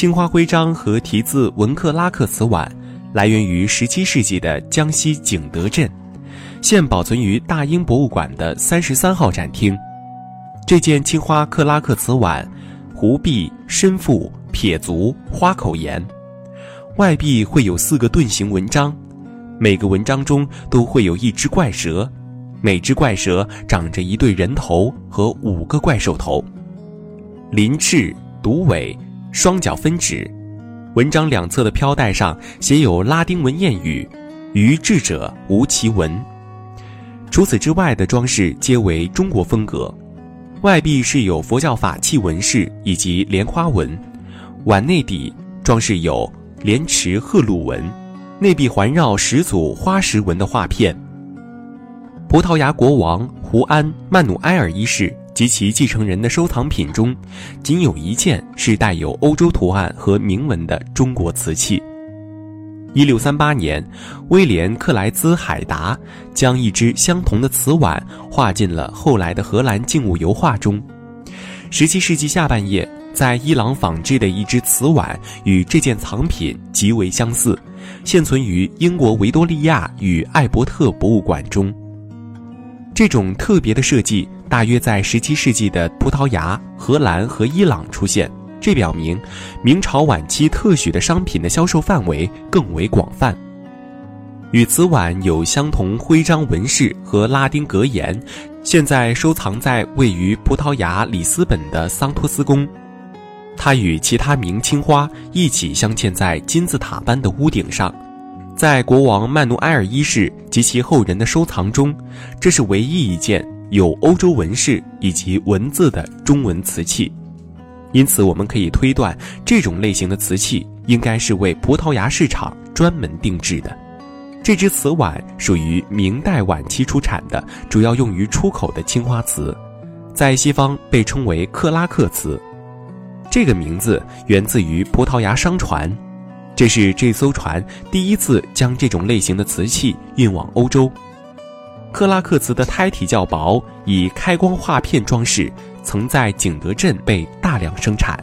青花徽章和题字文克拉克瓷碗，来源于17世纪的江西景德镇，现保存于大英博物馆的三十三号展厅。这件青花克拉克瓷碗，壶壁深腹撇足花口沿，外壁会有四个盾形纹章，每个纹章中都会有一只怪蛇，每只怪蛇长着一对人头和五个怪兽头，鳞翅独尾，双脚分指，纹章两侧的飘带上写有拉丁文谚语：“于智者无其文。”除此之外的装饰皆为中国风格。外壁是有佛教法器纹饰以及莲花纹，碗内底装饰有莲池鹤鹿纹，内壁环绕十组花石纹的画片。葡萄牙国王胡安·曼努埃尔一世及其继承人的收藏品中，仅有一件是带有欧洲图案和铭文的中国瓷器。一六三八年，威廉·克莱兹海达将一只相同的瓷碗画进了后来的荷兰静物油画中。十七世纪下半叶，在伊朗仿制的一只瓷碗与这件藏品极为相似，现存于英国维多利亚与艾伯特博物馆中。这种特别的设计大约在十七世纪的葡萄牙、荷兰和伊朗出现。这表明，明朝晚期特许的商品的销售范围更为广泛。与瓷碗有相同徽章纹饰和拉丁格言，现在收藏在位于葡萄牙里斯本的桑托斯宫。它与其他明青花一起镶嵌在金字塔般的屋顶上。在国王曼努埃尔一世及其后人的收藏中，这是唯一一件有欧洲纹饰以及文字的中文瓷器。因此，我们可以推断，这种类型的瓷器应该是为葡萄牙市场专门定制的。这只瓷碗属于明代晚期出产的，主要用于出口的青花瓷，在西方被称为克拉克瓷。这个名字源自于葡萄牙商船，这是这艘船第一次将这种类型的瓷器运往欧洲。克拉克瓷的胎体较薄，以开光画片装饰。曾在景德镇被大量生产。